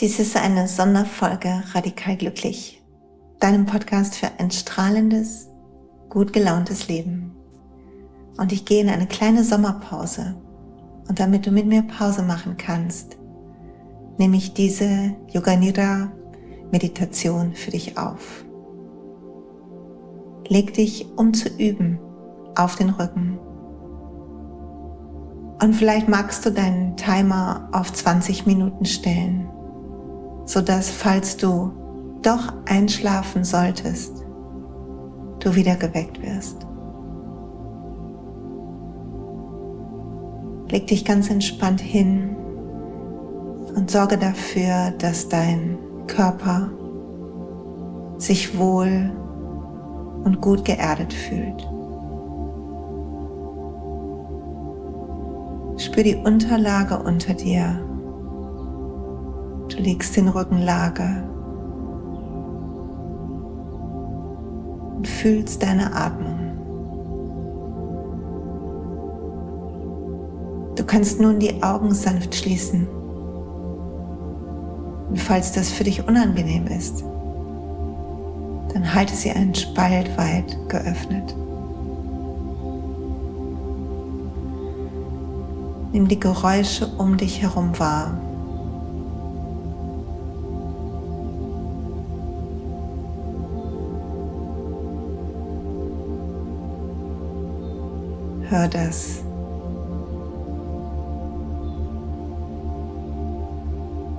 Dies ist eine Sonderfolge Radikal Glücklich, deinem Podcast für ein strahlendes, gut gelauntes Leben. Und ich gehe in eine kleine Sommerpause. Und damit du mit mir Pause machen kannst, nehme ich diese Yoga Nidra Meditation für dich auf. Leg dich, um zu üben, auf den Rücken. Und vielleicht magst du deinen Timer auf 20 Minuten stellen sodass falls du doch einschlafen solltest, du wieder geweckt wirst. Leg dich ganz entspannt hin und sorge dafür, dass dein Körper sich wohl und gut geerdet fühlt. Spür die Unterlage unter dir legst den Rückenlage und fühlst deine Atmung. Du kannst nun die Augen sanft schließen. Und falls das für dich unangenehm ist, dann halte sie einen Spalt weit geöffnet. Nimm die Geräusche um dich herum wahr. Hör das.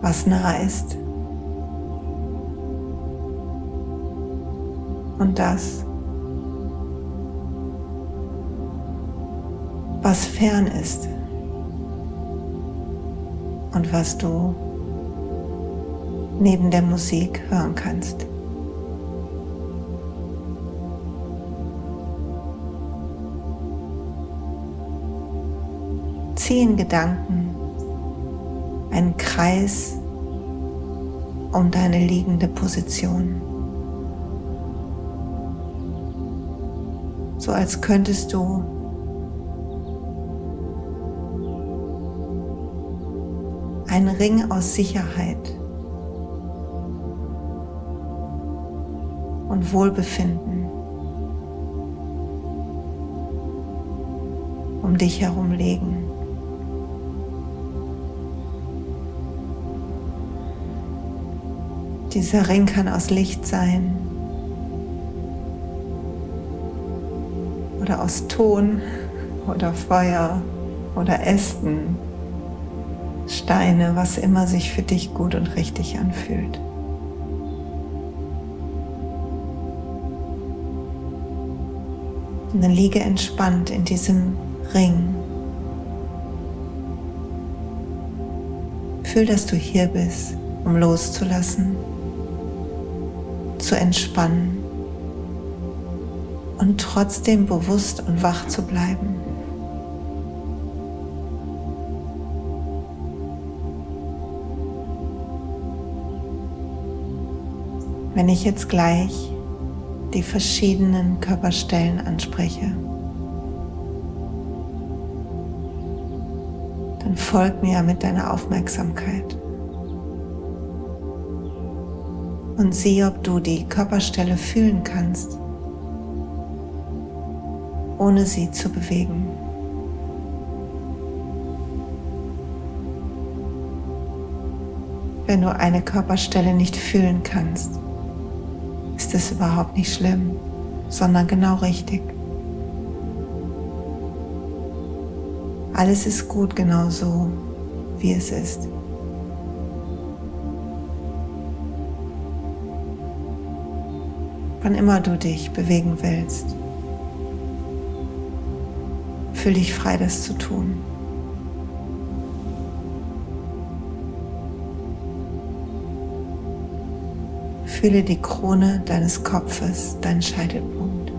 Was nah ist. Und das, was fern ist. Und was du neben der Musik hören kannst. Zehn Gedanken einen Kreis um deine liegende Position. So als könntest du einen Ring aus Sicherheit und Wohlbefinden um dich herum legen. Dieser Ring kann aus Licht sein. Oder aus Ton. Oder Feuer. Oder Ästen, Steine, was immer sich für dich gut und richtig anfühlt. Und dann liege entspannt in diesem Ring. Fühl, dass du hier bist, um loszulassen zu entspannen und trotzdem bewusst und wach zu bleiben. Wenn ich jetzt gleich die verschiedenen Körperstellen anspreche, dann folg mir mit deiner Aufmerksamkeit. Und sieh, ob du die Körperstelle fühlen kannst, ohne sie zu bewegen. Wenn du eine Körperstelle nicht fühlen kannst, ist es überhaupt nicht schlimm, sondern genau richtig. Alles ist gut genau so, wie es ist. Wann immer du dich bewegen willst. Fühl dich frei, das zu tun. Fühle die Krone deines Kopfes, deinen Scheitelpunkt.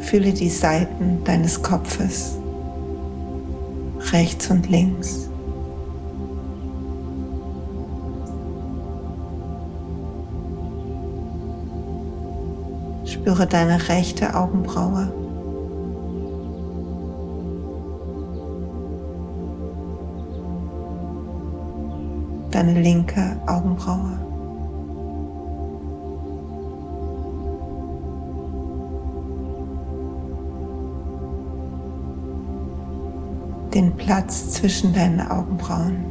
Fühle die Seiten deines Kopfes rechts und links. Spüre deine rechte Augenbraue. Deine linke Augenbraue. Den Platz zwischen deinen Augenbrauen.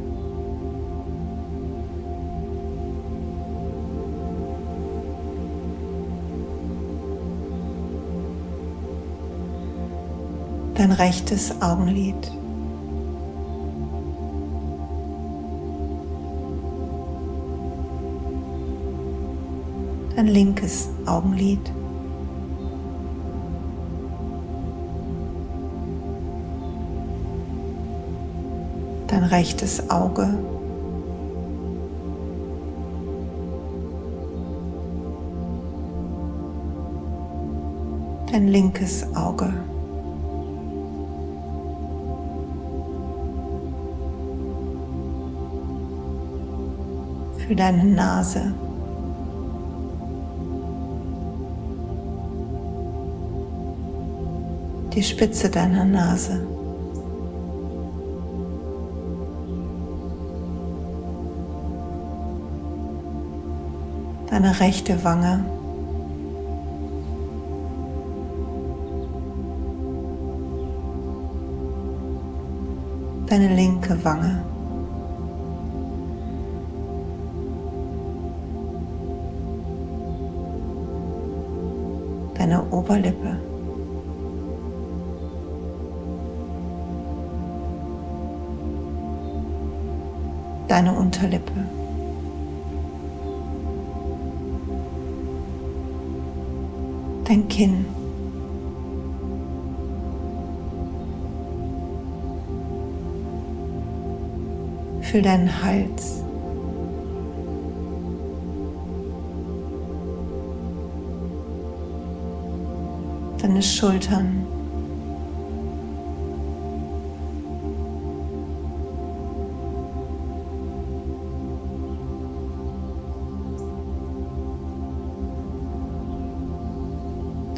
Dein rechtes Augenlid. dein linkes Augenlid. Dein rechtes Auge. Dein linkes Auge. Für deine Nase. die Spitze deiner Nase. Deine rechte Wange. Deine linke Wange. Deine Oberlippe. deine Unterlippe. Dein Kinn. Fühl deinen Hals. Deine Schultern.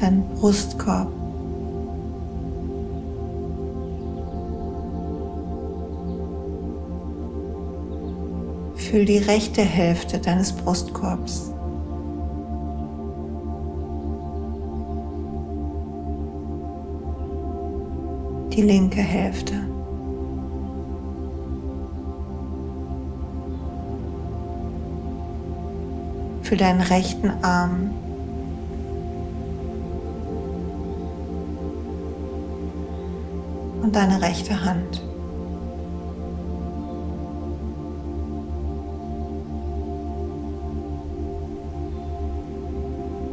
Deinen Brustkorb. Fühl die rechte Hälfte deines Brustkorbs. Die linke Hälfte. Für deinen rechten Arm und deine rechte Hand.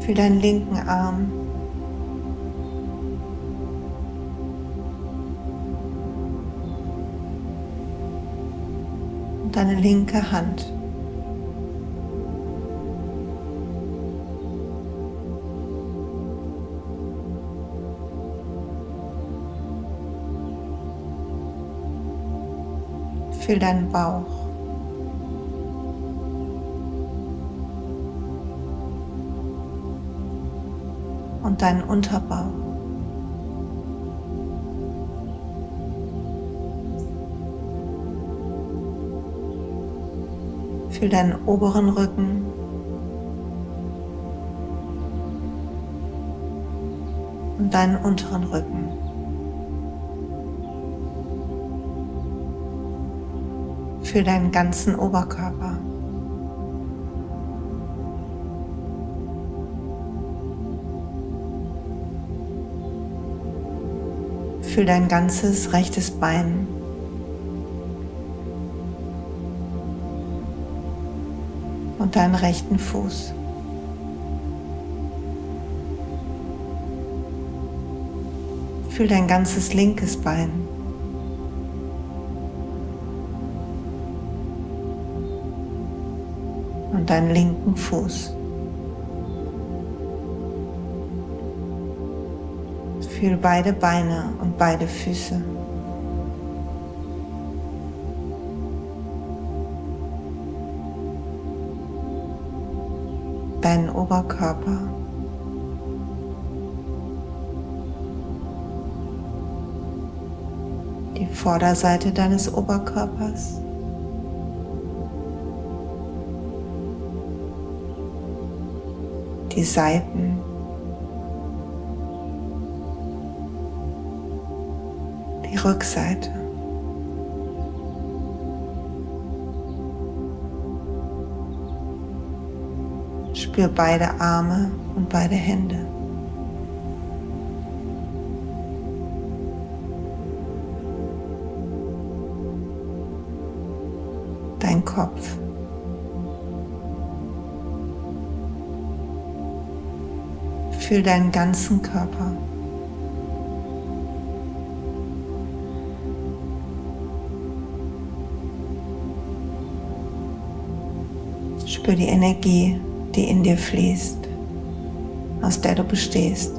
Für deinen linken Arm. Deine linke Hand. Fühl deinen Bauch. Und deinen Unterbauch. Fühl deinen oberen Rücken. Und deinen unteren Rücken. Für deinen ganzen Oberkörper. Für dein ganzes rechtes Bein. Und deinen rechten Fuß. Fühl dein ganzes linkes Bein. Deinen linken Fuß. Fühl beide Beine und beide Füße. Deinen Oberkörper. Die Vorderseite deines Oberkörpers. Die Seiten. Die Rückseite. Spür beide Arme und beide Hände. Dein Kopf. Fühl deinen ganzen Körper. Spür die Energie, die in dir fließt, aus der du bestehst.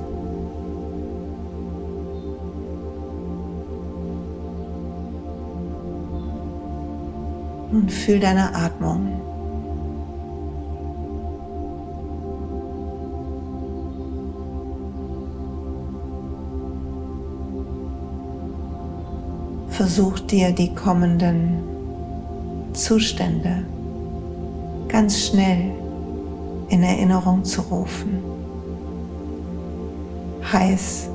Nun fühl deine Atmung. Versuch dir die kommenden Zustände ganz schnell in Erinnerung zu rufen. Heiß,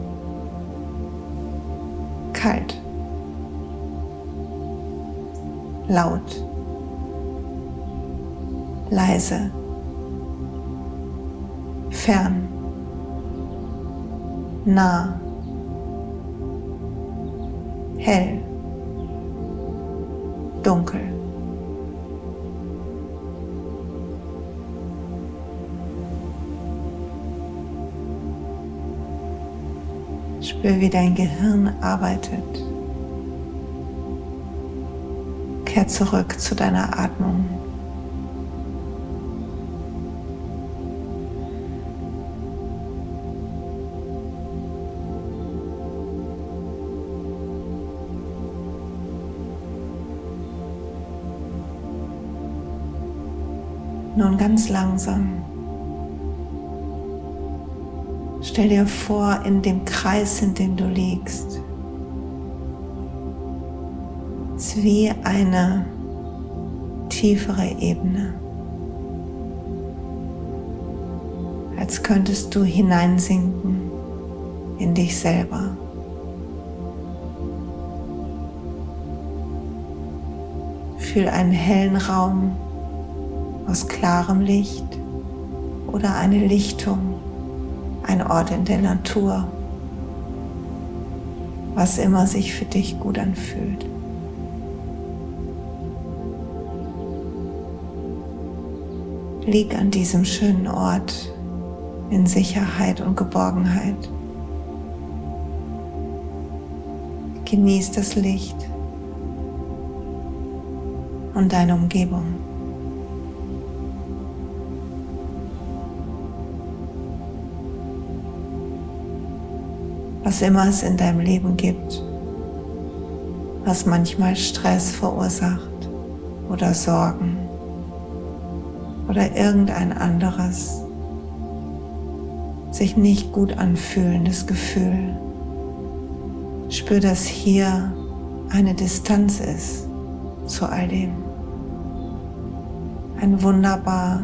kalt, laut, leise, fern, nah, hell, dunkel. Spür, wie dein Gehirn arbeitet. Kehr zurück zu deiner Atmung. Nun ganz langsam Stell dir vor, in dem Kreis, in dem du liegst, ist wie eine tiefere Ebene. Als könntest du hineinsinken in dich selber. Fühl einen hellen Raum aus klarem Licht oder eine Lichtung ein Ort in der Natur, was immer sich für dich gut anfühlt. Lieg an diesem schönen Ort in Sicherheit und Geborgenheit. Genieß das Licht und deine Umgebung. Was immer es in deinem Leben gibt, was manchmal Stress verursacht oder Sorgen oder irgendein anderes sich nicht gut anfühlendes Gefühl. Spür, dass hier eine Distanz ist zu all dem. Ein wunderbar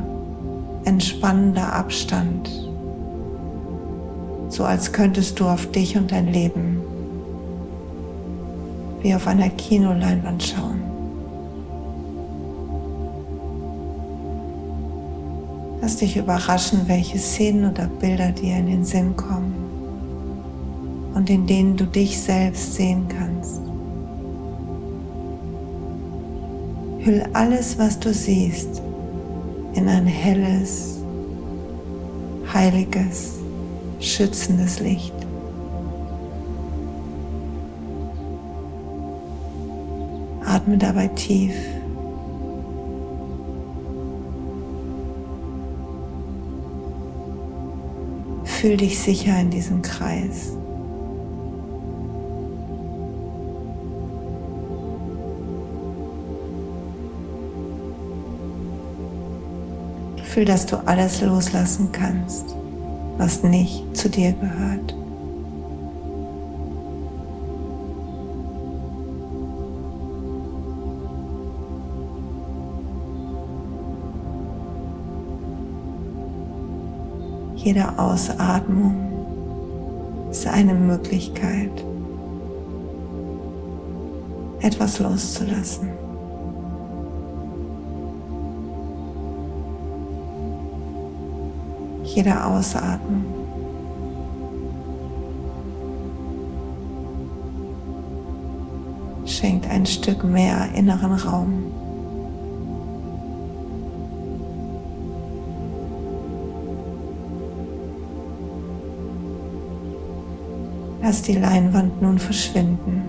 entspannender Abstand so als könntest du auf dich und dein Leben wie auf einer Kinoleinwand schauen. Lass dich überraschen, welche Szenen oder Bilder dir in den Sinn kommen und in denen du dich selbst sehen kannst. Hüll alles, was du siehst, in ein helles, heiliges, schützendes Licht. Atme dabei tief. Fühl dich sicher in diesem Kreis. Fühl, dass du alles loslassen kannst was nicht zu dir gehört. Jede Ausatmung ist eine Möglichkeit, etwas loszulassen. Jede Ausatmung schenkt ein Stück mehr inneren Raum. Lass die Leinwand nun verschwinden.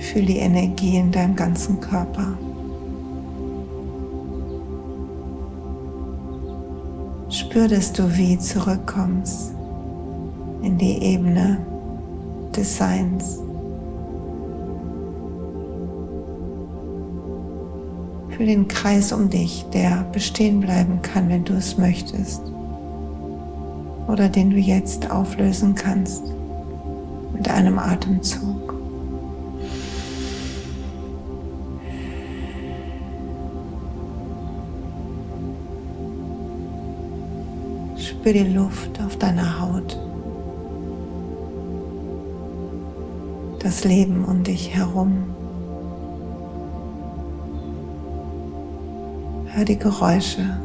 Fühl die Energie in deinem ganzen Körper. Spür, dass du wie zurückkommst in die Ebene des Seins. Für den Kreis um dich, der bestehen bleiben kann, wenn du es möchtest oder den du jetzt auflösen kannst mit einem Atemzug. Spür die Luft auf deiner Haut, das Leben um dich herum. Hör die Geräusche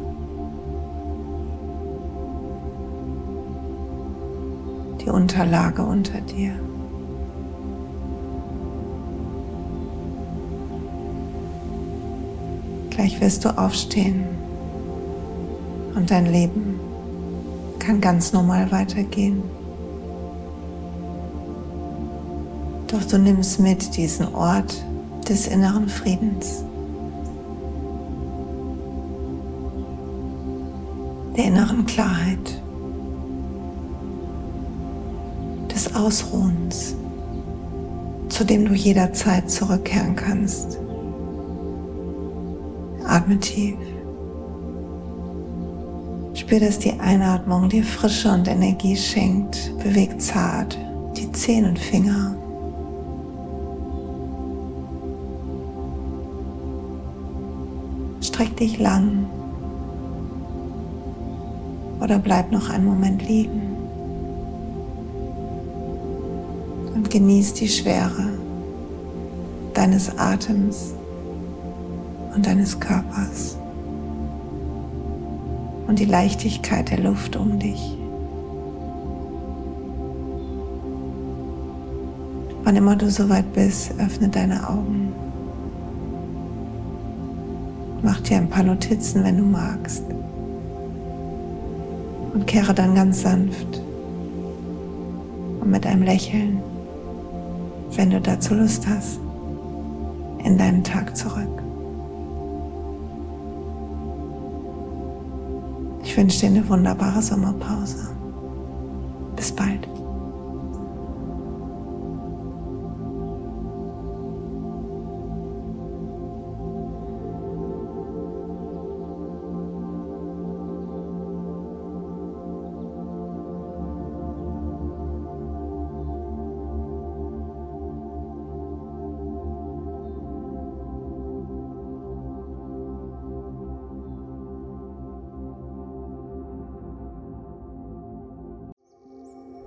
die Unterlage unter dir. Gleich wirst du aufstehen und dein Leben kann ganz normal weitergehen. Doch du nimmst mit diesen Ort des inneren Friedens, der inneren Klarheit. des Ausruhens, zu dem du jederzeit zurückkehren kannst. Atme tief. Spür, dass die Einatmung dir Frische und Energie schenkt. Beweg zart die Zehen und Finger. Streck dich lang oder bleib noch einen Moment liegen. und genieß die Schwere deines Atems und deines Körpers und die Leichtigkeit der Luft um dich. Wann immer du soweit bist, öffne deine Augen. Mach dir ein paar Notizen, wenn du magst. Und kehre dann ganz sanft und mit einem Lächeln wenn du dazu Lust hast, in deinen Tag zurück. Ich wünsche dir eine wunderbare Sommerpause. Bis bald.